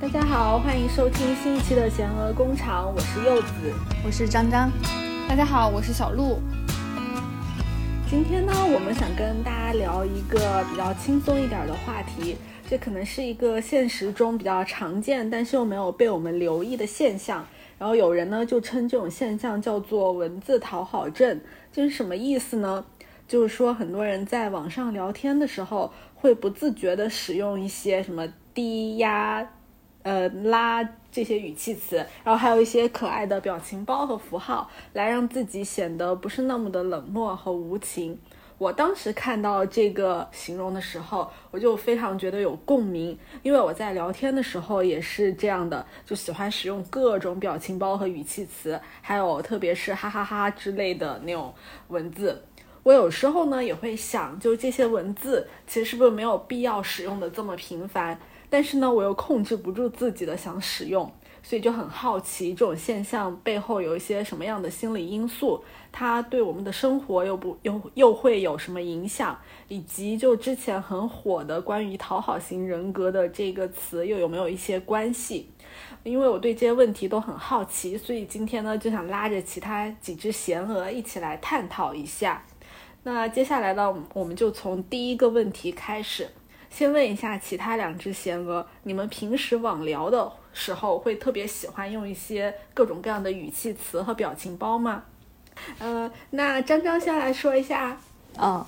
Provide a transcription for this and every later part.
大家好，欢迎收听新一期的贤鹅工厂，我是柚子，我是张张。大家好，我是小鹿。今天呢，我们想跟大家聊一个比较轻松一点的话题，这可能是一个现实中比较常见，但是又没有被我们留意的现象。然后有人呢就称这种现象叫做文字讨好症，这是什么意思呢？就是说很多人在网上聊天的时候，会不自觉的使用一些什么低压、呃拉这些语气词，然后还有一些可爱的表情包和符号，来让自己显得不是那么的冷漠和无情。我当时看到这个形容的时候，我就非常觉得有共鸣，因为我在聊天的时候也是这样的，就喜欢使用各种表情包和语气词，还有特别是哈哈哈之类的那种文字。我有时候呢也会想，就这些文字其实是不是没有必要使用的这么频繁？但是呢，我又控制不住自己的想使用，所以就很好奇这种现象背后有一些什么样的心理因素，它对我们的生活又不又又会有什么影响？以及就之前很火的关于讨好型人格的这个词又有没有一些关系？因为我对这些问题都很好奇，所以今天呢就想拉着其他几只闲鹅一起来探讨一下。那接下来呢，我们就从第一个问题开始，先问一下其他两只闲鹅，你们平时网聊的时候会特别喜欢用一些各种各样的语气词和表情包吗？呃，那张张先来说一下。嗯，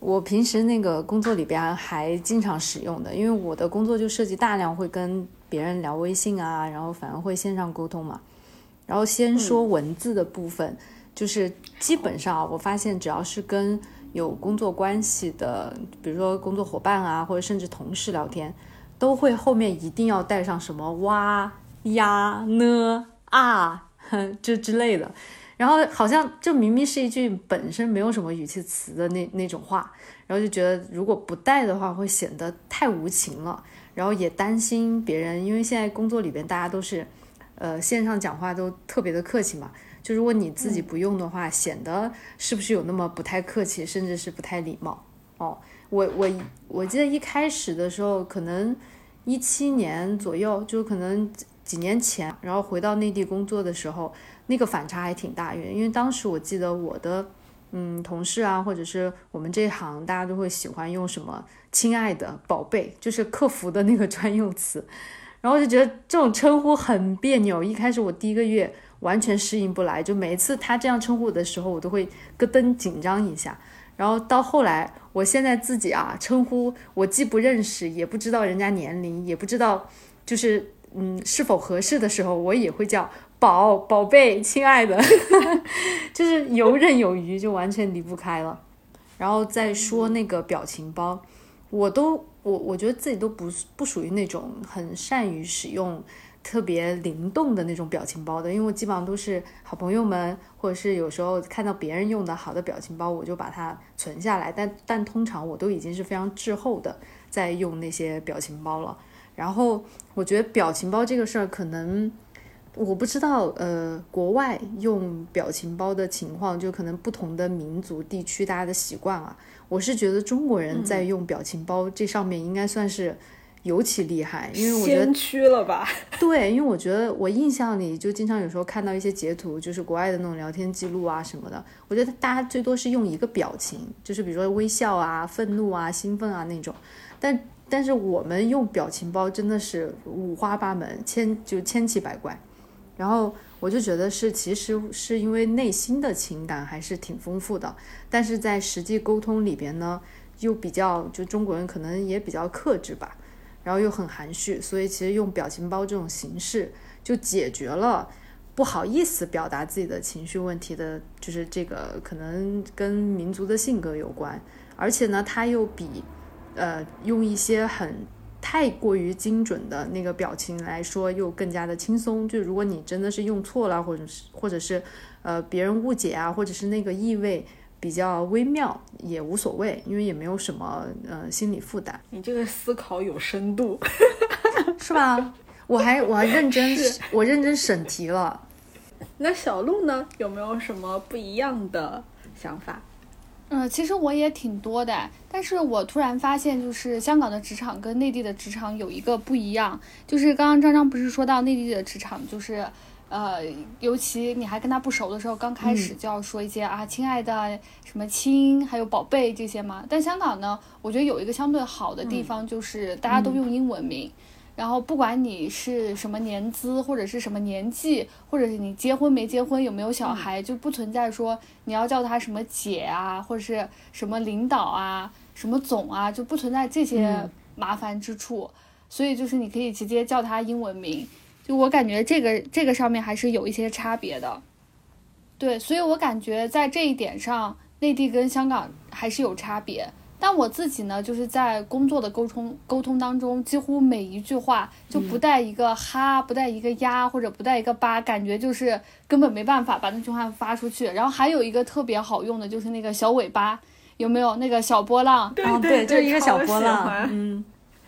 我平时那个工作里边还经常使用的，因为我的工作就涉及大量会跟别人聊微信啊，然后反而会线上沟通嘛。然后先说文字的部分。就是基本上，我发现只要是跟有工作关系的，比如说工作伙伴啊，或者甚至同事聊天，都会后面一定要带上什么哇呀呢啊 这之类的。然后好像就明明是一句本身没有什么语气词的那那种话，然后就觉得如果不带的话，会显得太无情了。然后也担心别人，因为现在工作里边大家都是，呃，线上讲话都特别的客气嘛。就如果你自己不用的话，显得是不是有那么不太客气，甚至是不太礼貌哦？我我我记得一开始的时候，可能一七年左右，就可能几年前，然后回到内地工作的时候，那个反差还挺大。因为因为当时我记得我的嗯同事啊，或者是我们这一行，大家都会喜欢用什么“亲爱的宝贝”，就是客服的那个专用词，然后就觉得这种称呼很别扭。一开始我第一个月。完全适应不来，就每一次他这样称呼我的时候，我都会咯噔紧张一下。然后到后来，我现在自己啊，称呼我既不认识，也不知道人家年龄，也不知道就是嗯是否合适的时候，我也会叫宝宝贝、亲爱的，就是游刃有余，就完全离不开了。然后再说那个表情包，我都我我觉得自己都不不属于那种很善于使用。特别灵动的那种表情包的，因为我基本上都是好朋友们，或者是有时候看到别人用的好的表情包，我就把它存下来。但但通常我都已经是非常滞后的在用那些表情包了。然后我觉得表情包这个事儿，可能我不知道，呃，国外用表情包的情况，就可能不同的民族地区大家的习惯啊。我是觉得中国人在用表情包这上面应该算是。尤其厉害，因为我觉得先驱了吧？对，因为我觉得我印象里就经常有时候看到一些截图，就是国外的那种聊天记录啊什么的。我觉得大家最多是用一个表情，就是比如说微笑啊、愤怒啊、兴奋啊那种。但但是我们用表情包真的是五花八门，千就千奇百怪。然后我就觉得是，其实是因为内心的情感还是挺丰富的，但是在实际沟通里边呢，又比较就中国人可能也比较克制吧。然后又很含蓄，所以其实用表情包这种形式就解决了不好意思表达自己的情绪问题的，就是这个可能跟民族的性格有关，而且呢，它又比呃用一些很太过于精准的那个表情来说又更加的轻松。就如果你真的是用错了，或者是或者是呃别人误解啊，或者是那个意味。比较微妙也无所谓，因为也没有什么呃心理负担。你这个思考有深度，是吧？我还我还认真我认真审题了。那小鹿呢？有没有什么不一样的想法？嗯，其实我也挺多的，但是我突然发现，就是香港的职场跟内地的职场有一个不一样，就是刚刚张张不是说到内地的职场，就是呃，尤其你还跟他不熟的时候，刚开始就要说一些啊，亲爱的，什么亲，还有宝贝这些嘛。但香港呢，我觉得有一个相对好的地方，就是大家都用英文名。然后不管你是什么年资或者是什么年纪，或者是你结婚没结婚有没有小孩，就不存在说你要叫他什么姐啊，或者是什么领导啊、什么总啊，就不存在这些麻烦之处。所以就是你可以直接叫他英文名。就我感觉这个这个上面还是有一些差别的。对，所以我感觉在这一点上，内地跟香港还是有差别。但我自己呢，就是在工作的沟通沟通当中，几乎每一句话就不带一个哈，不带一个呀，或者不带一个吧，感觉就是根本没办法把那句话发出去。然后还有一个特别好用的，就是那个小尾巴，有没有那个小波浪？对对，就是一个小波浪，嗯。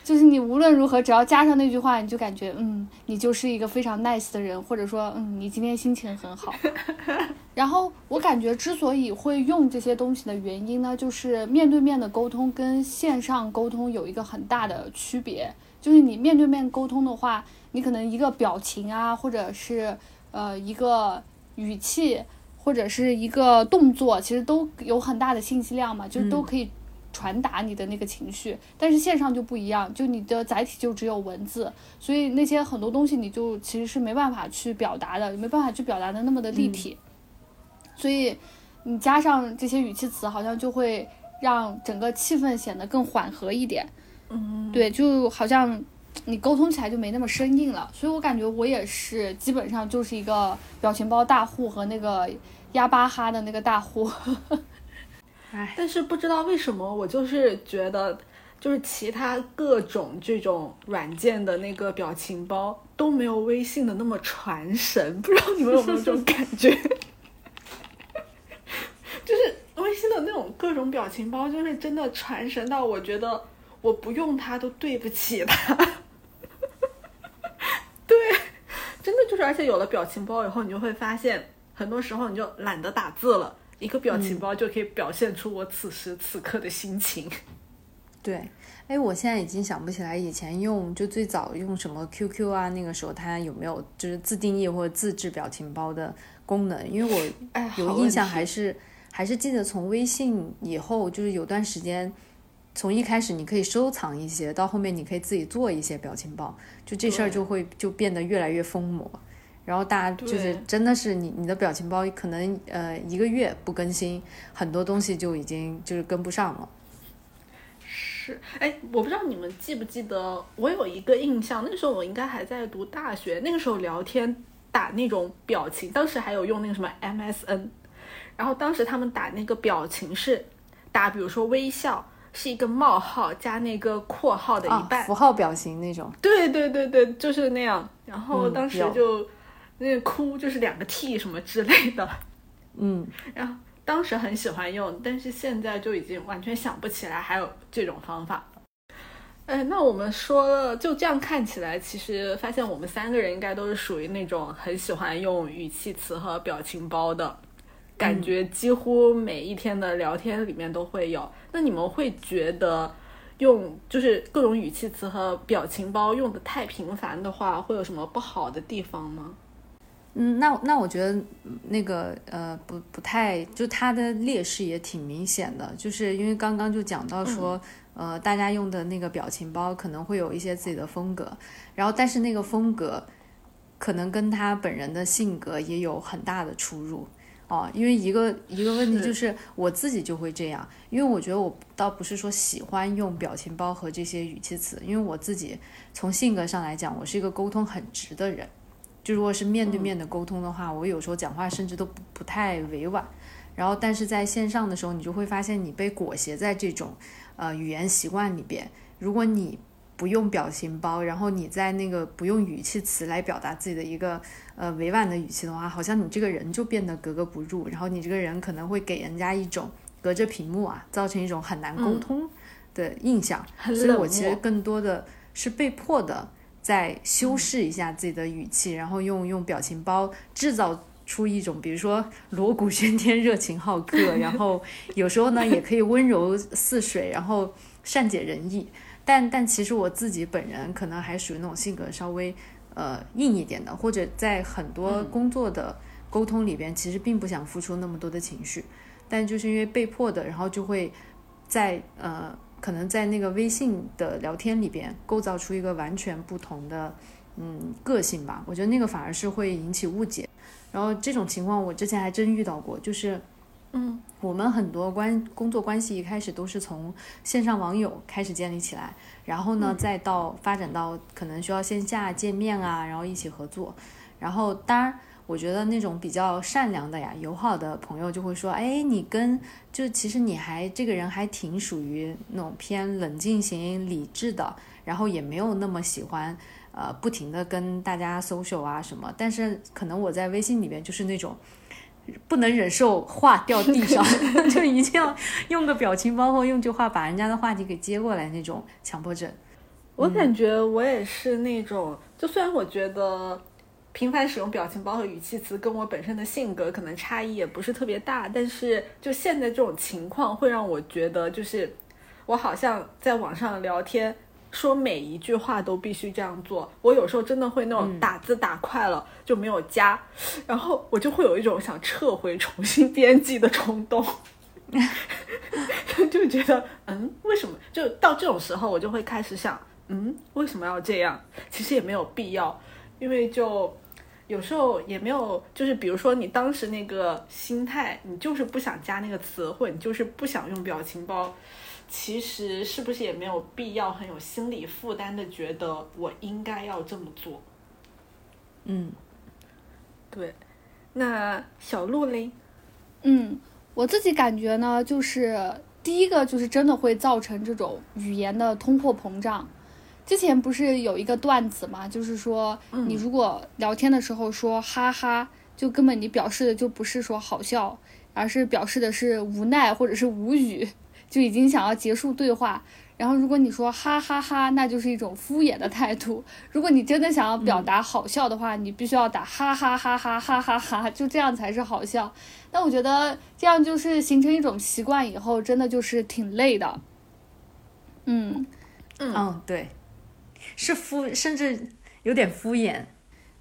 就是你无论如何，只要加上那句话，你就感觉嗯，你就是一个非常 nice 的人，或者说嗯，你今天心情很好。然后我感觉之所以会用这些东西的原因呢，就是面对面的沟通跟线上沟通有一个很大的区别。就是你面对面沟通的话，你可能一个表情啊，或者是呃一个语气，或者是一个动作，其实都有很大的信息量嘛，就是都可以。传达你的那个情绪，但是线上就不一样，就你的载体就只有文字，所以那些很多东西你就其实是没办法去表达的，没办法去表达的那么的立体，所以你加上这些语气词，好像就会让整个气氛显得更缓和一点。嗯，对，就好像你沟通起来就没那么生硬了。所以我感觉我也是基本上就是一个表情包大户和那个压巴哈的那个大户。但是不知道为什么，我就是觉得，就是其他各种这种软件的那个表情包都没有微信的那么传神。不知道你们有没有这种感觉？就是微信的那种各种表情包，就是真的传神到我觉得我不用它都对不起它。对，真的就是，而且有了表情包以后，你就会发现，很多时候你就懒得打字了。一个表情包就可以表现出我此时此刻的心情。对，哎，我现在已经想不起来以前用就最早用什么 QQ 啊，那个时候它有没有就是自定义或者自制表情包的功能？因为我有印象，还是还是记得从微信以后，就是有段时间，从一开始你可以收藏一些，到后面你可以自己做一些表情包，就这事儿就会就变得越来越疯魔。然后大家就是真的是你你的表情包可能呃一个月不更新，很多东西就已经就是跟不上了。是，哎，我不知道你们记不记得，我有一个印象，那个时候我应该还在读大学，那个时候聊天打那种表情，当时还有用那个什么 MSN，然后当时他们打那个表情是打，比如说微笑是一个冒号加那个括号的一半，符号表情那种。对对对对，就是那样。然后当时就。那个哭就是两个 T 什么之类的，嗯，然后当时很喜欢用，但是现在就已经完全想不起来还有这种方法。哎，那我们说了，就这样看起来，其实发现我们三个人应该都是属于那种很喜欢用语气词和表情包的，感觉几乎每一天的聊天里面都会有。那你们会觉得用就是各种语气词和表情包用的太频繁的话，会有什么不好的地方吗？嗯，那那我觉得那个呃不不太，就它的劣势也挺明显的，就是因为刚刚就讲到说，呃，大家用的那个表情包可能会有一些自己的风格，然后但是那个风格可能跟他本人的性格也有很大的出入哦，因为一个一个问题就是我自己就会这样，因为我觉得我倒不是说喜欢用表情包和这些语气词，因为我自己从性格上来讲，我是一个沟通很直的人。就如果是面对面的沟通的话，我有时候讲话甚至都不不太委婉，然后但是在线上的时候，你就会发现你被裹挟在这种呃语言习惯里边。如果你不用表情包，然后你在那个不用语气词来表达自己的一个呃委婉的语气的话，好像你这个人就变得格格不入，然后你这个人可能会给人家一种隔着屏幕啊，造成一种很难沟通的印象。所以我其实更多的是被迫的。再修饰一下自己的语气，然后用用表情包制造出出一种，比如说锣鼓喧天、热情好客，然后有时候呢也可以温柔似水，然后善解人意。但但其实我自己本人可能还属于那种性格稍微呃硬一点的，或者在很多工作的沟通里边，其实并不想付出那么多的情绪，但就是因为被迫的，然后就会在呃可能在那个微信的聊天里边构造出一个完全不同的嗯个性吧。我觉得那个反而是会引起误解。然后这种情况我之前还真遇到过，就是。嗯，我们很多关工作关系一开始都是从线上网友开始建立起来，然后呢，再到发展到可能需要线下见面啊，然后一起合作。然后当然，我觉得那种比较善良的呀、友好的朋友就会说：“哎，你跟就其实你还这个人还挺属于那种偏冷静型、理智的，然后也没有那么喜欢呃不停的跟大家 social 啊什么。但是可能我在微信里面就是那种。”不能忍受话掉地上，就一定要用个表情包或用句话把人家的话题给接过来那种强迫症。我感觉我也是那种，就虽然我觉得频繁使用表情包和语气词跟我本身的性格可能差异也不是特别大，但是就现在这种情况会让我觉得，就是我好像在网上聊天。说每一句话都必须这样做，我有时候真的会那种打字打快了就没有加，然后我就会有一种想撤回重新编辑的冲动，就觉得嗯，为什么？就到这种时候，我就会开始想，嗯，为什么要这样？其实也没有必要，因为就有时候也没有，就是比如说你当时那个心态，你就是不想加那个词，或者你就是不想用表情包。其实是不是也没有必要很有心理负担的觉得我应该要这么做？嗯，对。那小鹿嘞？嗯，我自己感觉呢，就是第一个就是真的会造成这种语言的通货膨胀。之前不是有一个段子嘛，就是说你如果聊天的时候说哈哈，就根本你表示的就不是说好笑，而是表示的是无奈或者是无语。就已经想要结束对话，然后如果你说哈哈哈，那就是一种敷衍的态度。如果你真的想要表达好笑的话，你必须要打哈哈哈哈哈哈哈，就这样才是好笑。那我觉得这样就是形成一种习惯以后，真的就是挺累的。嗯嗯，对，是敷，甚至有点敷衍。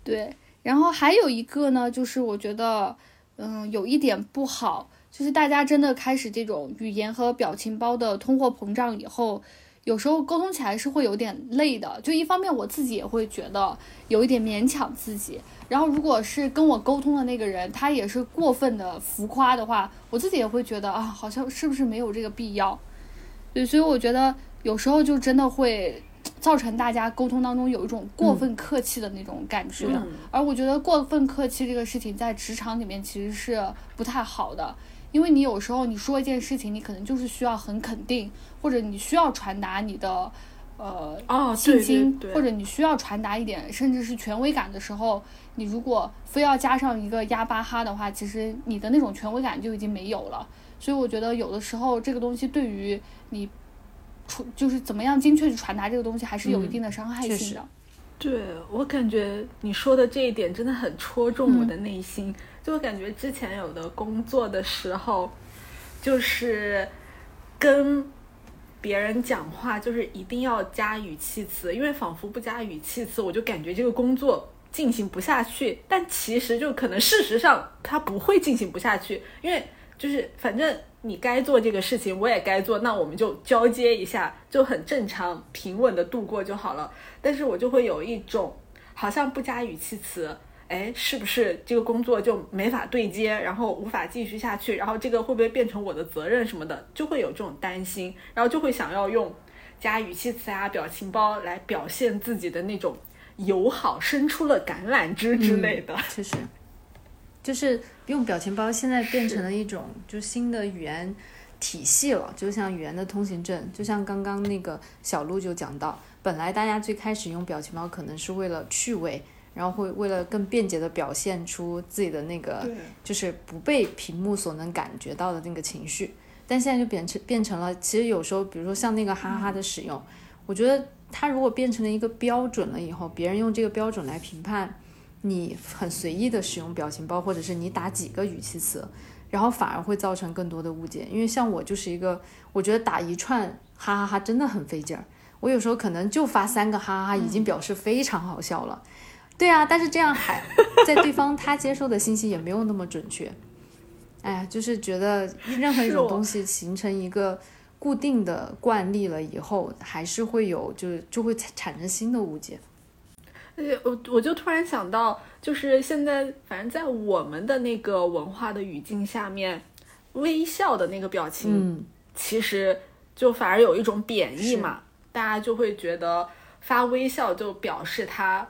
对，然后还有一个呢，就是我觉得，嗯，有一点不好。就是大家真的开始这种语言和表情包的通货膨胀以后，有时候沟通起来是会有点累的。就一方面我自己也会觉得有一点勉强自己，然后如果是跟我沟通的那个人他也是过分的浮夸的话，我自己也会觉得啊，好像是不是没有这个必要？对，所以我觉得有时候就真的会造成大家沟通当中有一种过分客气的那种感觉。而我觉得过分客气这个事情在职场里面其实是不太好的。因为你有时候你说一件事情，你可能就是需要很肯定，或者你需要传达你的呃信心，或者你需要传达一点甚至是权威感的时候，你如果非要加上一个压巴哈的话，其实你的那种权威感就已经没有了。所以我觉得有的时候这个东西对于你传就是怎么样精确去传达这个东西，还是有一定的伤害性的。对我感觉你说的这一点真的很戳中我的内心。就感觉之前有的工作的时候，就是跟别人讲话，就是一定要加语气词，因为仿佛不加语气词，我就感觉这个工作进行不下去。但其实就可能事实上它不会进行不下去，因为就是反正你该做这个事情，我也该做，那我们就交接一下，就很正常平稳的度过就好了。但是我就会有一种好像不加语气词。哎，是不是这个工作就没法对接，然后无法继续下去，然后这个会不会变成我的责任什么的，就会有这种担心，然后就会想要用加语气词啊、表情包来表现自己的那种 友好，伸出了橄榄枝之类的。谢谢，就是用表情包现在变成了一种就新的语言体系了，就像语言的通行证。就像刚刚那个小鹿就讲到，本来大家最开始用表情包可能是为了趣味。然后会为了更便捷的表现出自己的那个，就是不被屏幕所能感觉到的那个情绪，但现在就变成变成了，其实有时候，比如说像那个哈哈的使用，我觉得它如果变成了一个标准了以后，别人用这个标准来评判你很随意的使用表情包，或者是你打几个语气词，然后反而会造成更多的误解。因为像我就是一个，我觉得打一串哈哈哈真的很费劲儿。我有时候可能就发三个哈哈哈，已经表示非常好笑了。对啊，但是这样还在对方他接受的信息也没有那么准确。哎呀，就是觉得任何一种东西形成一个固定的惯例了以后，还是会有，就是就会产生新的误解。而且我我就突然想到，就是现在反正在我们的那个文化的语境下面，微笑的那个表情，其实就反而有一种贬义嘛。大家就会觉得发微笑就表示他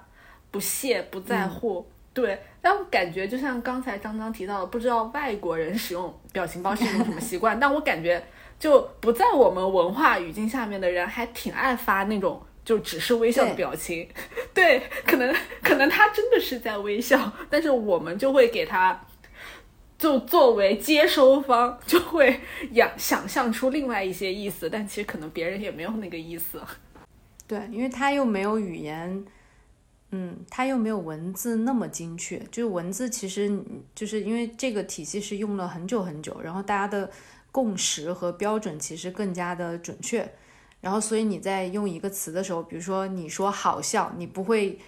不屑不在乎，对。但我感觉就像刚才张张提到的，不知道外国人使用表情包是一种什么习惯，但我感觉就不在我们文化语境下面的人还挺爱发那种就只是微笑的表情。对，可能可能他真的是在微笑，但是我们就会给他就作为接收方，就会想想象出另外一些意思，但其实可能别人也没有那个意思。对，因为他又没有语言。嗯，他又没有文字那么精确，就是文字其实就是因为这个体系是用了很久很久，然后大家的共识和标准其实更加的准确，然后所以你在用一个词的时候，比如说你说好笑，你不会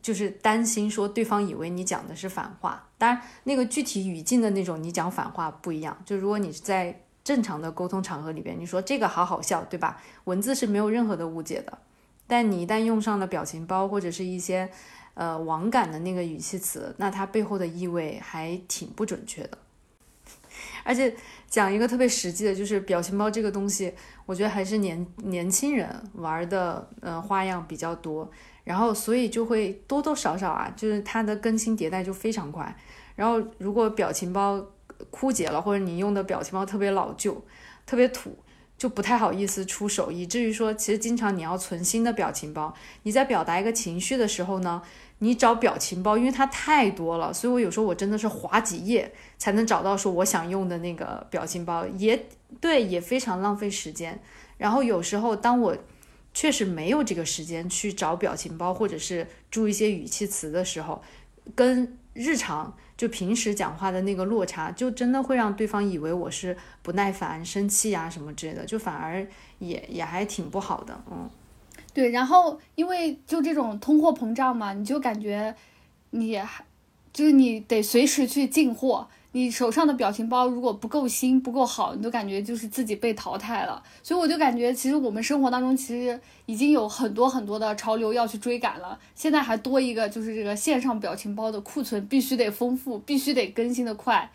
就是担心说对方以为你讲的是反话，当然那个具体语境的那种你讲反话不一样，就如果你是在正常的沟通场合里边，你说这个好好笑，对吧？文字是没有任何的误解的。但你一旦用上了表情包或者是一些，呃，网感的那个语气词，那它背后的意味还挺不准确的。而且讲一个特别实际的，就是表情包这个东西，我觉得还是年年轻人玩的，呃，花样比较多。然后所以就会多多少少啊，就是它的更新迭代就非常快。然后如果表情包枯竭了，或者你用的表情包特别老旧、特别土。就不太好意思出手，以至于说，其实经常你要存新的表情包。你在表达一个情绪的时候呢，你找表情包，因为它太多了，所以我有时候我真的是划几页才能找到说我想用的那个表情包，也对，也非常浪费时间。然后有时候当我确实没有这个时间去找表情包，或者是注一些语气词的时候，跟日常。就平时讲话的那个落差，就真的会让对方以为我是不耐烦、生气啊什么之类的，就反而也也还挺不好的，嗯。对，然后因为就这种通货膨胀嘛，你就感觉你还就是你得随时去进货。你手上的表情包如果不够新、不够好，你都感觉就是自己被淘汰了。所以我就感觉，其实我们生活当中其实已经有很多很多的潮流要去追赶了。现在还多一个，就是这个线上表情包的库存必须得丰富，必须得更新的快。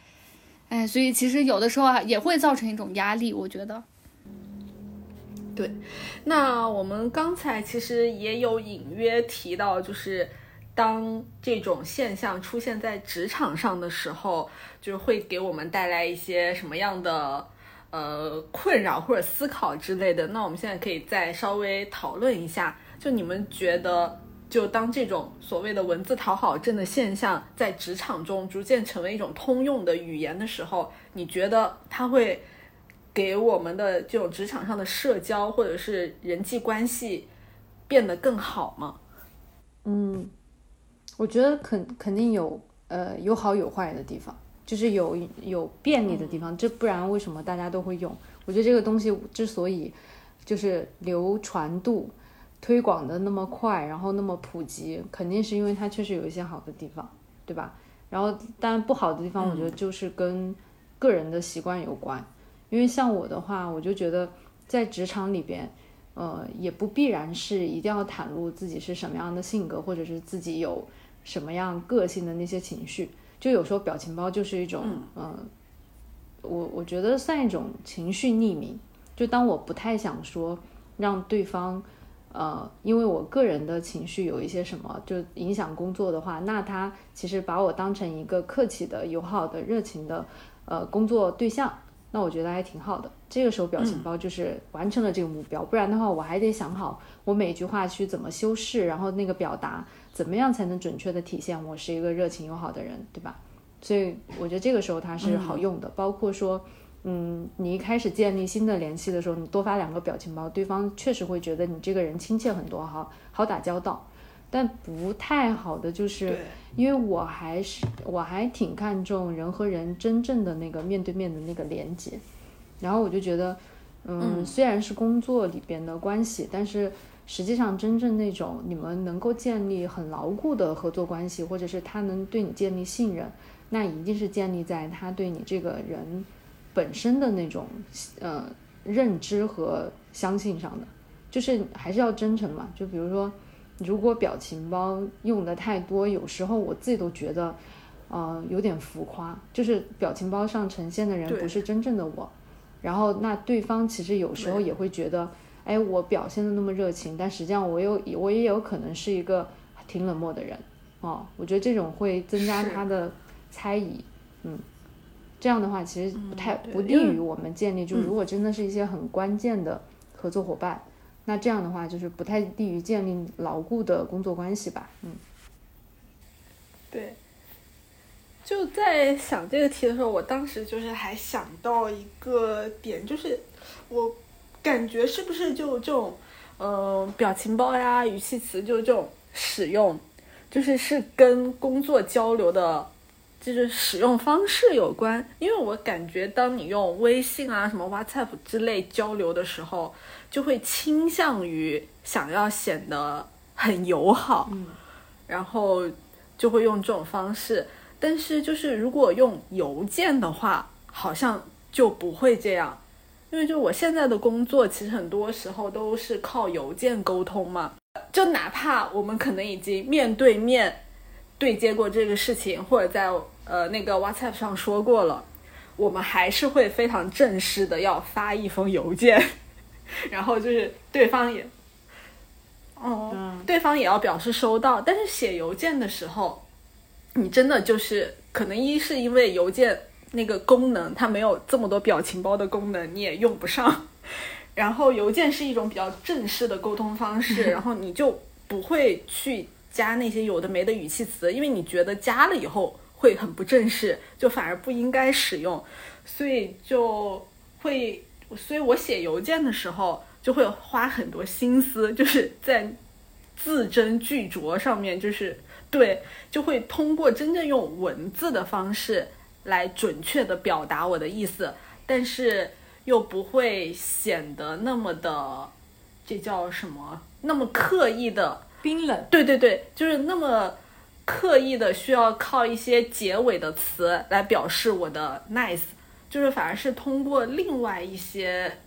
哎，所以其实有的时候啊，也会造成一种压力。我觉得，对。那我们刚才其实也有隐约提到，就是当这种现象出现在职场上的时候。就是会给我们带来一些什么样的呃困扰或者思考之类的。那我们现在可以再稍微讨论一下。就你们觉得，就当这种所谓的文字讨好症的现象在职场中逐渐成为一种通用的语言的时候，你觉得它会给我们的这种职场上的社交或者是人际关系变得更好吗？嗯，我觉得肯肯定有呃有好有坏的地方。就是有有便利的地方，这不然为什么大家都会用？我觉得这个东西之所以就是流传度推广的那么快，然后那么普及，肯定是因为它确实有一些好的地方，对吧？然后当然不好的地方，我觉得就是跟个人的习惯有关。因为像我的话，我就觉得在职场里边，呃，也不必然是一定要袒露自己是什么样的性格，或者是自己有什么样个性的那些情绪。就有时候表情包就是一种，嗯，我我觉得算一种情绪匿名。就当我不太想说让对方，呃，因为我个人的情绪有一些什么就影响工作的话，那他其实把我当成一个客气的、友好的、热情的，呃，工作对象，那我觉得还挺好的。这个时候表情包就是完成了这个目标，不然的话我还得想好我每句话去怎么修饰，然后那个表达。怎么样才能准确的体现我是一个热情友好的人，对吧？所以我觉得这个时候它是好用的。包括说，嗯，你一开始建立新的联系的时候，你多发两个表情包，对方确实会觉得你这个人亲切很多，好好打交道。但不太好的就是，因为我还是我还挺看重人和人真正的那个面对面的那个连接，然后我就觉得，嗯，嗯。虽然是工作里边的关系，但是实际上真正那种你们能够建立很牢固的合作关系，或者是他能对你建立信任，那一定是建立在他对你这个人本身的那种呃认知和相信上的，就是还是要真诚嘛。就比如说，如果表情包用的太多，有时候我自己都觉得，呃，有点浮夸。就是表情包上呈现的人不是真正的我，然后那对方其实有时候也会觉得，哎，我表现的那么热情，但实际上我有我也有可能是一个挺冷漠的人。哦，我觉得这种会增加他的猜疑，嗯，这样的话其实不太、嗯不利于我们建立。就嗯如果真的是一些很关键的合作伙伴，那这样的话就是不太利于建立牢固的工作关系吧。嗯对，就在想这个题的时候，我当时就是还想到一个点，就是我感觉是不是就这种，呃，表情包呀、语气词，就这种使用，就是是跟工作交流的。就是使用方式有关，因为我感觉当你用微信啊、什么 WhatsApp 之类交流的时候，就会倾向于想要显得很友好，嗯然后就会用这种方式。但是就是如果用邮件的话，好像就不会这样，因为就我现在的工作，其实很多时候都是靠邮件沟通嘛。就哪怕我们可能已经面对面对接过这个事情，或者在呃那个 WhatsApp 上说过了，我们还是会非常正式的要发一封邮件，然后就是对方也，哦，嗯对方也要表示收到。但是写邮件的时候，你真的就是可能一是因为邮件那个功能它没有这么多表情包的功能，你也用不上。然后邮件是一种比较正式的沟通方式，然后你就不会去加那些有的没的语气词，因为你觉得加了以后会很不正式，就反而不应该使用，所以就会，所以我写邮件的时候就会花很多心思，就是在字斟句酌上面，就是对，就会通过真正用文字的方式来准确的表达我的意思，但是又不会显得那么的，这叫什么？那么刻意的冰冷，对对对，就是那么刻意的需要靠一些结尾的词来表示我的 nice，就是反而是通过另外一些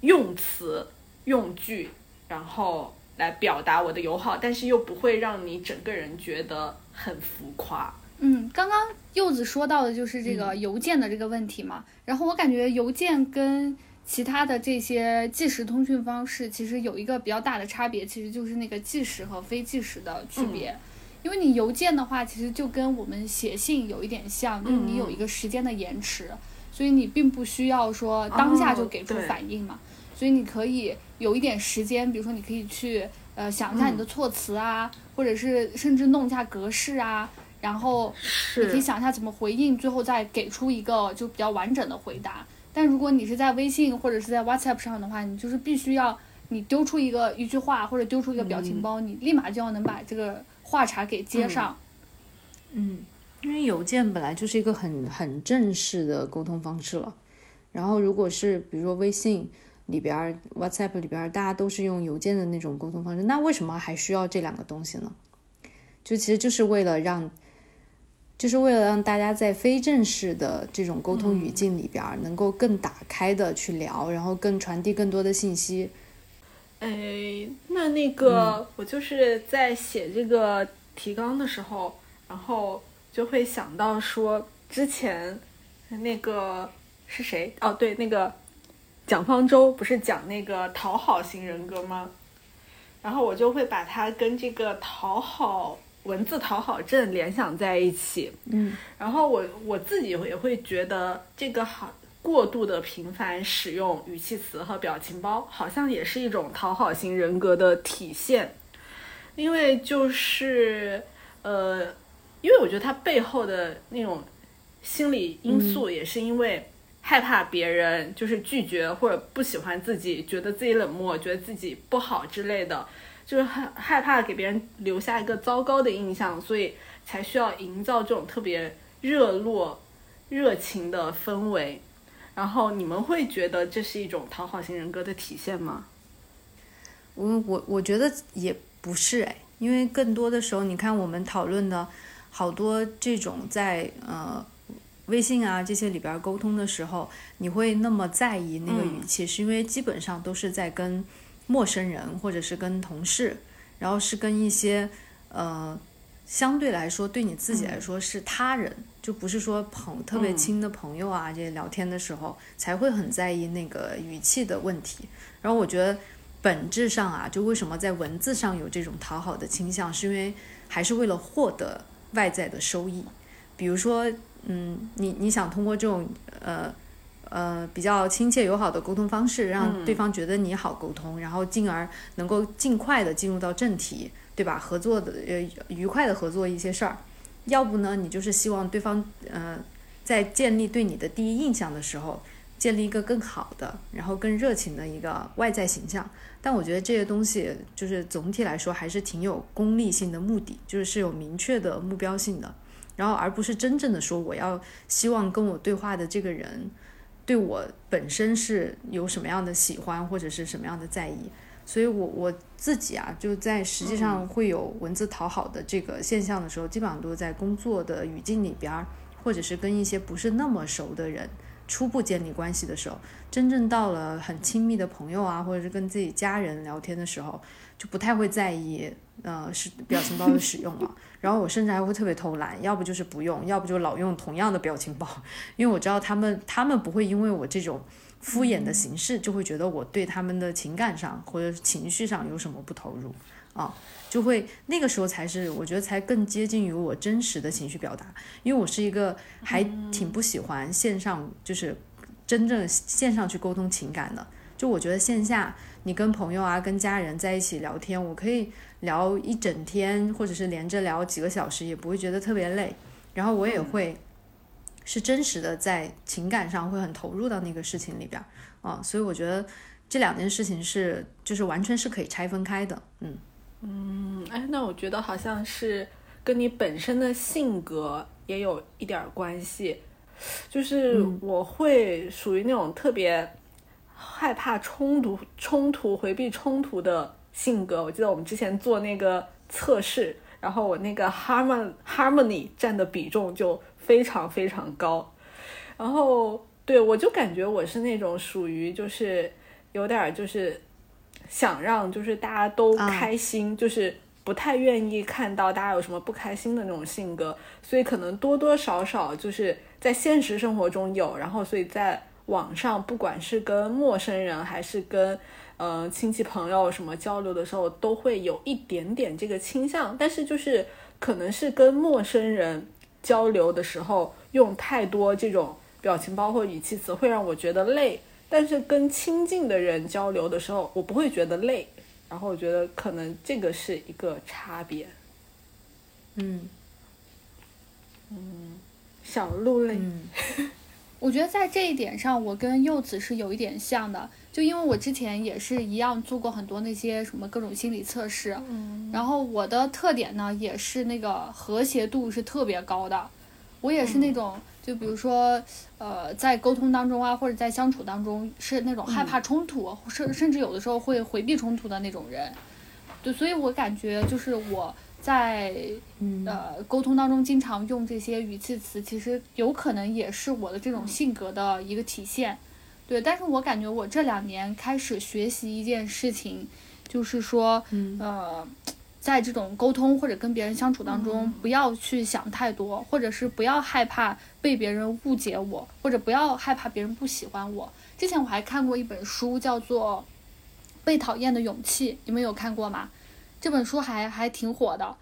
用词用句，然后来表达我的友好，但是又不会让你整个人觉得很浮夸。嗯，刚刚柚子说到的就是这嗯个邮件的这个问题嘛，然后我感觉邮件跟其他的这些即时通讯方式其实有一个比较大的差别，其实就是那个即时和非即时的区别。因为你邮件的话，其实就跟我们写信有一点像，就是你有一个时间的延迟，所以你并不需要说当下就给出反应嘛，所以你可以有一点时间，比如说你可以去呃想一下你的措辞啊，或者是甚至弄一下格式啊，然后你可以，想一下怎么回应，最后再给出一个就比较完整的回答。但如果你是在微信或者是在 WhatsApp 上的话，你就是必须要你丢出一个一句话或者丢出一个表情包，你立马就要能把这个话茬给接上。嗯，因为邮件本来就是一个很很正式的沟通方式了，然后如果是比如说微信里边、WhatsApp 里边，大家都是用邮件的那种沟通方式，那为什么还需要这两个东西呢？就其实就是为了让，就是为了让大家在非正式的这种沟通语境里边，能够更打开的去聊，然后更传递更多的信息。哎，那那个、我就是在写这个提纲的时候，然后就会想到说，之前那个是谁？哦，对，那个蒋方舟不是讲那个讨好型人格吗？然后我就会把它跟这个讨好文字讨好症联想在一起。嗯然后我我自己也会觉得这个好过度的频繁使用语气词和表情包，好像也是一种讨好型人格的体现。因为就是呃，因为我觉得他背后的那种心理因素，也是因为害怕别人就是拒绝或者不喜欢自己，觉得自己冷漠，觉得自己不好之类的，就是害害怕给别人留下一个糟糕的印象，所以才需要营造这种特别热络、热情的氛围。然后你们会觉得这是一种讨好型人格的体现吗？我我我觉得也不是哎，因为更多的时候，你看我们讨论的好多这种在呃微信啊这些里边沟通的时候，你会那么在意那个语气，是因为基本上都是在跟陌生人或者是跟同事，然后是跟一些呃相对来说对你自己来说是他人。就不是说朋特别亲的朋友啊，这些聊天的时候才会很在意那个语气的问题。然后我觉得本质上啊，就为什么在文字上有这种讨好的倾向，是因为还是为了获得外在的收益。比如说，嗯，你你想通过这种呃呃比较亲切友好的沟通方式，让对方觉得你好沟通，然后进而能够尽快的进入到正题，对吧？合作的呃愉快的合作一些事儿。要不呢，你就是希望对方，呃，在建立对你的第一印象的时候，建立一个更好的，然后更热情的一个外在形象。但我觉得这些东西，就是总体来说还是挺有功利性的目的，就是是有明确的目标性的，然后而不是真正的说我要希望跟我对话的这个人，对我本身是有什么样的喜欢或者是什么样的在意。所以，我我自己啊，就在实际上会有文字讨好的这个现象的时候，基本上都在工作的语境里边儿，或者是跟一些不是那么熟的人初步建立关系的时候，真正到了很亲密的朋友啊，或者是跟自己家人聊天的时候，就不太会在意，呃，是表情包的使用了。然后我甚至还会特别偷懒，要不就是不用，要不就老用同样的表情包，因为我知道他们他们不会因为我这种。敷衍的形式就会觉得我对他们的情感上或者情绪上有什么不投入啊，就会那个时候才是我觉得才更接近于我真实的情绪表达，因为我是一个还挺不喜欢线上就是真正线上去沟通情感的，就我觉得线下你跟朋友啊跟家人在一起聊天，我可以聊一整天或者是连着聊几个小时也不会觉得特别累，然后我也会。是真实的，在情感上会很投入到那个事情里边啊，所以我觉得这两件事情是就是完全是可以拆分开的，嗯嗯，哎，那我觉得好像是跟你本身的性格也有一点关系，就是我会属于那种特别害怕冲突、冲突、回避冲突的性格。我记得我们之前做那个测试，然后我那个 harmony harmony 占的比重就。非常非常高，然后对我就感觉我是那种属于就是有点就是想让就是大家都开心，就是不太愿意看到大家有什么不开心的那种性格，所以可能多多少少就是在现实生活中有，然后所以在网上不管是跟陌生人还是跟呃亲戚朋友什么交流的时候，都会有一点点这个倾向，但是就是可能是跟陌生人。交流的时候用太多这种表情包或语气词会让我觉得累，但是跟亲近的人交流的时候，我不会觉得累。然后我觉得可能这个是一个差别。嗯嗯，小鹿类。我觉得在这一点上，我跟柚子是有一点像的，就因为我之前也是一样做过很多那些什么各种心理测试，嗯，然后我的特点呢也是那个和谐度是特别高的，我也是那种就比如说呃在沟通当中啊或者在相处当中是那种害怕冲突，甚甚至有的时候会回避冲突的那种人，对，所以我感觉就是我。在呃沟通当中，经常用这些语气词，其实有可能也是我的这种性格的一个体现，对。但是我感觉我这两年开始学习一件事情，就是说，呃，在这种沟通或者跟别人相处当中，不要去想太多，或者是不要害怕被别人误解我，或者不要害怕别人不喜欢我。之前我还看过一本书，叫做《被讨厌的勇气》，你们有看过吗？这本书还还挺火的，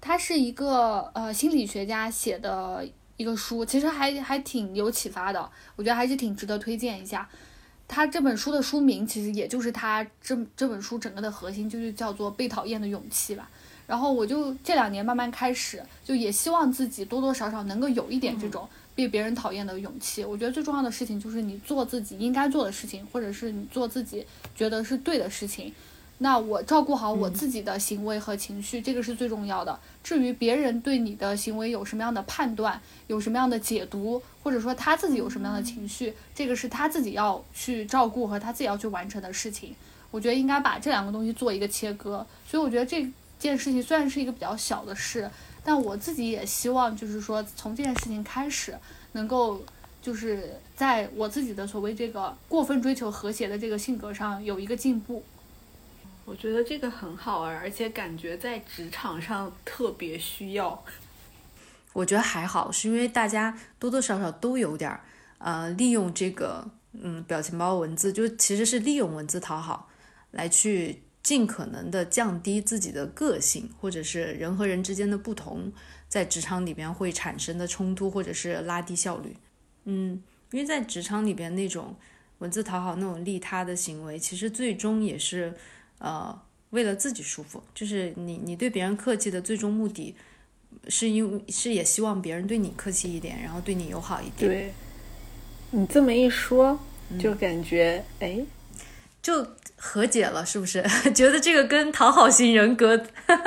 它是一个呃心理学家写的一个书，其实还还挺有启发的，我觉得还是挺值得推荐一下。他这本书的书名其实也就是他这这本书整个的核心，就是叫做《被讨厌的勇气》吧。然后我就这两年慢慢开始，就也希望自己多多少少能够有一点这种被别人讨厌的勇气。我觉得最重要的事情就是你做自己应该做的事情，或者是你做自己觉得是对的事情。那我照顾好我自己的行为和情绪，这个是最重要的。至于别人对你的行为有什么样的判断，有什么样的解读，或者说他自己有什么样的情绪，这个是他自己要去照顾和他自己要去完成的事情。我觉得应该把这两个东西做一个切割。所以我觉得这件事情虽然是一个比较小的事，但我自己也希望就是说从这件事情开始，能够就是在我自己的所谓这个过分追求和谐的这个性格上有一个进步。我觉得这个很好啊，而且感觉在职场上特别需要。我觉得还好，是因为大家多多少少都有点儿，呃，利用这个，嗯，表情包文字，就其实是利用文字讨好，来去尽可能的降低自己的个性，或者是人和人之间的不同，在职场里边会产生的冲突，或者是拉低效率。嗯，因为在职场里边那种文字讨好、那种利他的行为，其实最终也是。呃，为了自己舒服，就是你你对别人客气的最终目的，是因为是也希望别人对你客气一点，然后对你友好一点。对，你这么一说，就感觉哎，就和解了，是不是？觉得这个跟讨好型人格，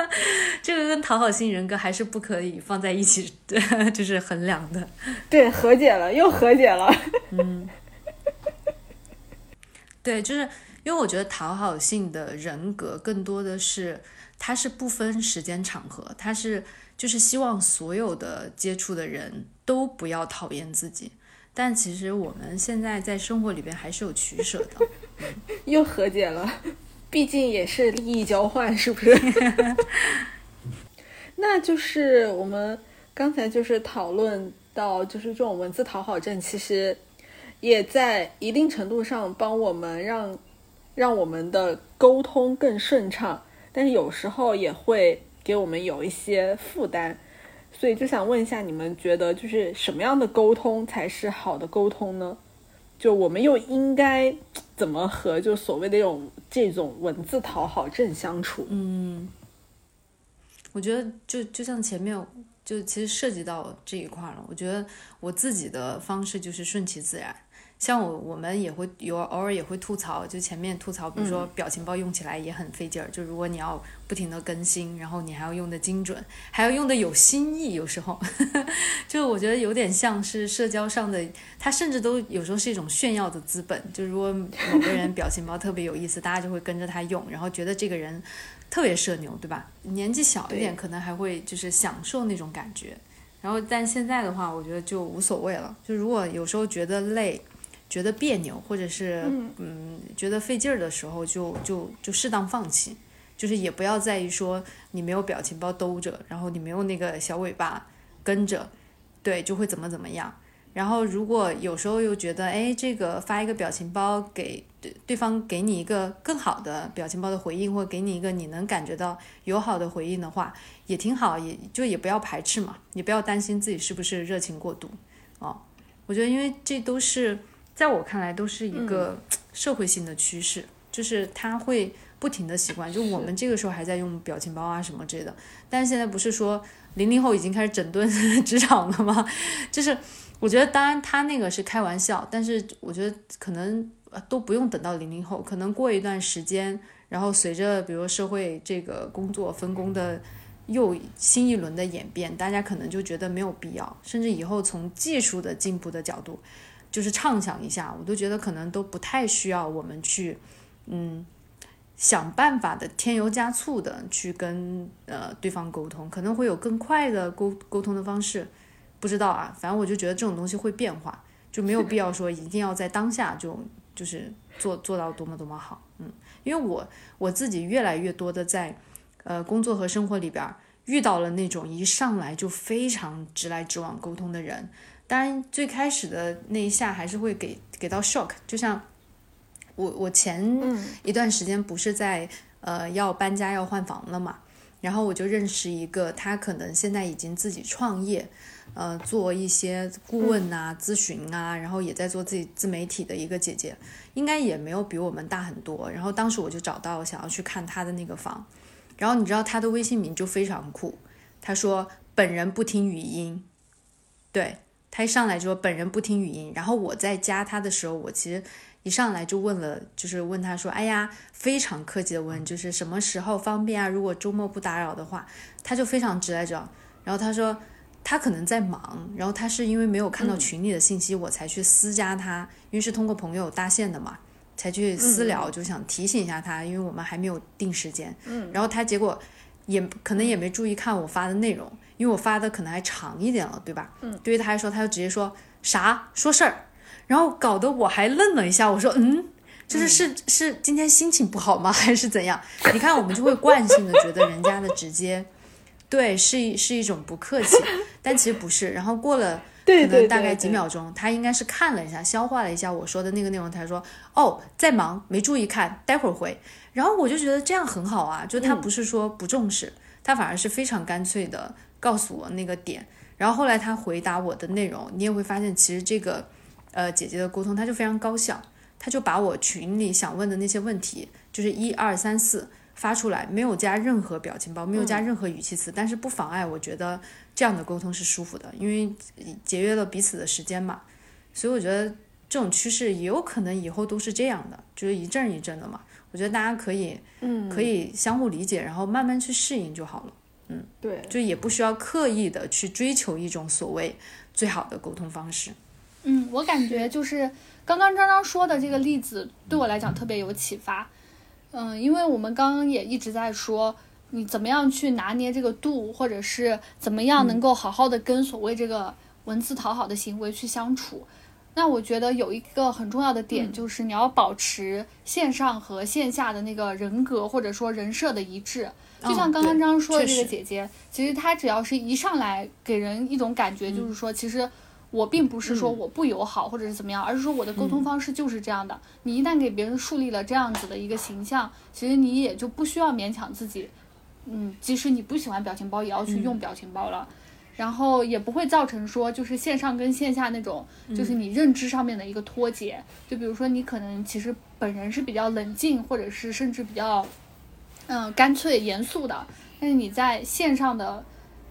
这个跟讨好型人格还是不可以放在一起，就是衡量的。对，和解了，又和解了。嗯，对，就是。因为我觉得讨好性的人格更多的是，他是不分时间场合，他是就是希望所有的接触的人都不要讨厌自己。但其实我们现在在生活里边还是有取舍的，又和解了，毕竟也是利益交换，是不是？那就是我们刚才就是讨论到，就是这种文字讨好症，其实也在一定程度上帮我们让。让我们的沟通更顺畅，但是有时候也会给我们有一些负担，所以就想问一下，你们觉得就是什么样的沟通才是好的沟通呢？就我们又应该怎么和就所谓的这种这种文字讨好症相处？嗯，我觉得就就像前面就其实涉及到这一块了，我觉得我自己的方式就是顺其自然。像我，我们也会有偶尔也会吐槽，就前面吐槽，比如说表情包用起来也很费劲儿。就如果你要不停的更新，然后你还要用的精准，还要用的有新意，有时候，就我觉得有点像是社交上的，它甚至都有时候是一种炫耀的资本。就如果某个人表情包特别有意思，大家就会跟着他用，然后觉得这个人特别社牛，对吧？年纪小一点，可能还会就是享受那种感觉。然后但现在的话，我觉得就无所谓了。就如果有时候觉得累。觉得别扭，或者是嗯觉得费劲儿的时候，就就就适当放弃，就是也不要在意说你没有表情包兜着，然后你没有那个小尾巴跟着，对，就会怎么怎么样。然后如果有时候又觉得，哎，这个发一个表情包给对对方给你一个更好的表情包的回应，或给你一个你能感觉到友好的回应的话，也挺好，也就也不要排斥嘛，也不要担心自己是不是热情过度哦。我觉得因为这都是。在我看来，都是一个社会性的趋势，就是他会不停的习惯。就我们这个时候还在用表情包啊什么之类的，但是现在不是说零零后已经开始整顿 职场了吗？就是我觉得，当然他那个是开玩笑，但是我觉得可能都不用等到零零后，可能过一段时间，然后随着比如社会这个工作分工的又新一轮的演变，大家可能就觉得没有必要，甚至以后从技术的进步的角度。就是畅想一下，我都觉得可能都不太需要我们去，嗯，想办法的添油加醋的去跟呃对方沟通，可能会有更快的沟沟通的方式，不知道啊，反正我就觉得这种东西会变化，就没有必要说一定要在当下就就是做做到多么多么好，嗯，因为我我自己越来越多的在呃工作和生活里边遇到了那种一上来就非常直来直往沟通的人。当然，最开始的那一下还是会给给到 shock，就像我我前一段时间不是在呃要搬家要换房了嘛，然后我就认识一个，他可能现在已经自己创业，呃做一些顾问啊、咨询啊，然后也在做自己自媒体的一个姐姐，应该也没有比我们大很多。然后当时我就找到想要去看他的那个房，然后你知道他的微信名就非常酷，他说本人不听语音，对。他一上来就说本人不听语音，然后我在加他的时候，我其实一上来就问了，就是问他说：“哎呀，非常客气的问，就是什么时候方便啊？如果周末不打扰的话。”他就非常直来着，然后他说他可能在忙，然后他是因为没有看到群里的信息，我才去私加他，因为是通过朋友搭线的嘛，才去私聊，就想提醒一下他，因为我们还没有定时间。嗯，然后他结果也可能也没注意看我发的内容，因为我发的可能还长一点了，对吧？嗯，对于他来说，他就直接说啥说事儿，然后搞得我还愣了一下，我说嗯。就是是是今天心情不好吗？还是怎样？你看，我们就会惯性的觉得人家的直接。对，是一是一种不客气，但其实不是。然后过了可能大概几秒钟，他应该是看了一下，消化了一下我说的那个内容，他说：“哦，在忙，没注意看，待会儿回。”然后我就觉得这样很好啊，就他不是说不重视，他反而是非常干脆的告诉我那个点。然后后来他回答我的内容，你也会发现，其实这个呃姐姐的沟通，他就非常高效，他就把我群里想问的那些问题，就是一二三四。发出来没有加任何表情包，没有加任何语气词，但是不妨碍我觉得这样的沟通是舒服的，因为节约了彼此的时间嘛。所以我觉得这种趋势也有可能以后都是这样的，就是一阵一阵的嘛。我觉得大家可以，嗯，可以相互理解，然后慢慢去适应就好了。嗯，对，就也不需要刻意的去追求一种所谓最好的沟通方式。嗯，我感觉就是刚刚张张说的这个例子对我来讲特别有启发。嗯，因为我们刚刚也一直在说，你怎么样去拿捏这个度，或者是怎么样能够好好的跟所谓这个文字讨好的行为去相处。那我觉得有一个很重要的点，就是你要保持线上和线下的那个人格或者说人设的一致。就像刚刚张说的这个姐姐，其实她只要是一上来给人一种感觉，就是说其实。我并不是说我不友好或者是怎么样，而是说我的沟通方式就是这样的。你一旦给别人树立了这样子的一个形象，其实你也就不需要勉强自己，嗯，即使你不喜欢表情包，也要去用表情包了。然后也不会造成说就是线上跟线下那种，就是你认知上面的一个脱节。就比如说你可能其实本人是比较冷静，或者是甚至比较，嗯，干脆严肃的，但是你在线上的。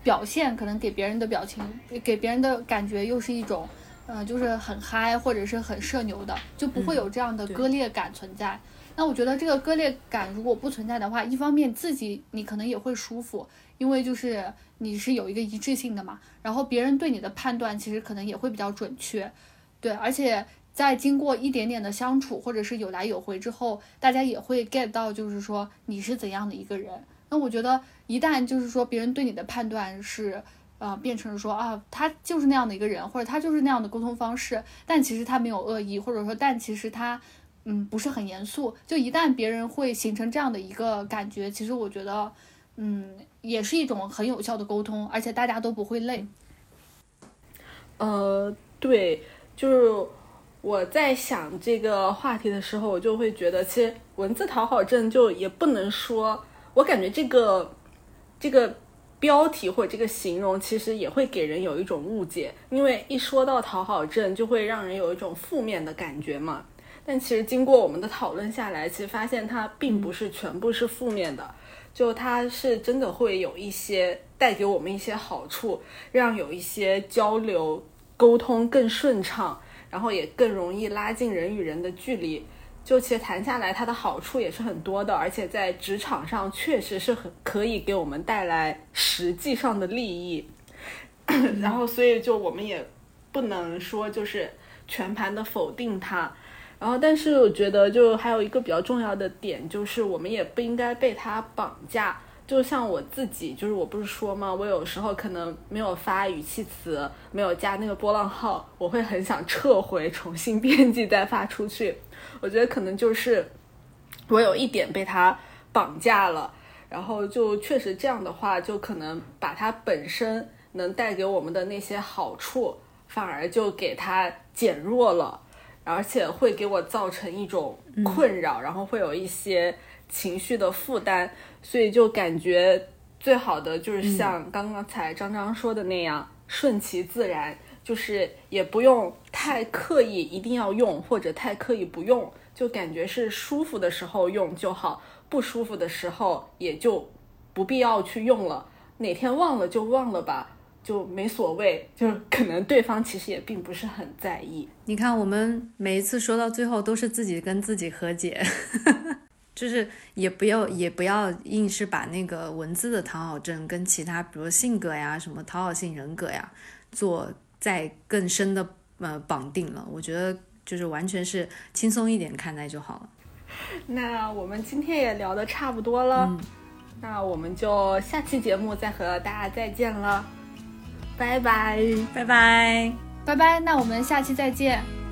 表现可能给别人的表情，给别人的感觉又是一种，嗯，就是很嗨或者是很社牛的，就不会有这样的割裂感存在。那我觉得这个割裂感如果不存在的话，一方面自己你可能也会舒服，因为就是你是有一个一致性的嘛。然后别人对你的判断其实可能也会比较准确，对。而且在经过一点点的相处或者是有来有回之后，大家也会 get 到就是说你是怎样的一个人。那我觉得。一旦就是说别人对你的判断是，呃，变成说啊，他就是那样的一个人，或者他就是那样的沟通方式，但其实他没有恶意，或者说但其实他，嗯，不是很严肃。就一旦别人会形成这样的一个感觉，其实我觉得，嗯，也是一种很有效的沟通，而且大家都不会累。呃，对，就是我在想这个话题的时候，我就会觉得，其实文字讨好症就也不能说，我感觉这个。这个标题或者这个形容，其实也会给人有一种误解，因为一说到讨好症，就会让人有一种负面的感觉嘛。但其实经过我们的讨论下来，其实发现它并不是全部是负面的，就它是真的会有一些带给我们一些好处，让有一些交流沟通更顺畅，然后也更容易拉近人与人的距离。就其实谈下来，它的好处也是很多的，而且在职场上确实是很可以给我们带来实际上的利益。然后，所以就我们也不能说就是全盘的否定它。然后，但是我觉得就还有一个比较重要的点，就是我们也不应该被它绑架。就像我自己，就是我不是说吗？我有时候可能没有发语气词，没有加那个波浪号，我会很想撤回，重新编辑再发出去。我觉得可能就是我有一点被他绑架了，然后就确实这样的话，就可能把它本身能带给我们的那些好处，反而就给它减弱了，而且会给我造成一种困扰，然后会有一些情绪的负担，所以就感觉最好的就是像刚刚才张张说的那样，顺其自然。就是也不用太刻意，一定要用或者太刻意不用，就感觉是舒服的时候用就好，不舒服的时候也就不必要去用了。哪天忘了就忘了吧，就没所谓，就可能对方其实也并不是很在意。你看，我们每一次说到最后都是自己跟自己和解，就是也不要也不要硬是把那个文字的讨好症跟其他，比如性格呀、什么讨好性人格呀，做再更深的呃绑定了。我觉得就是完全是轻松一点看待就好了。那我们今天也聊得差不多了，那我们就下期节目再和大家再见了。拜拜，拜拜，拜拜。那我们下期再见。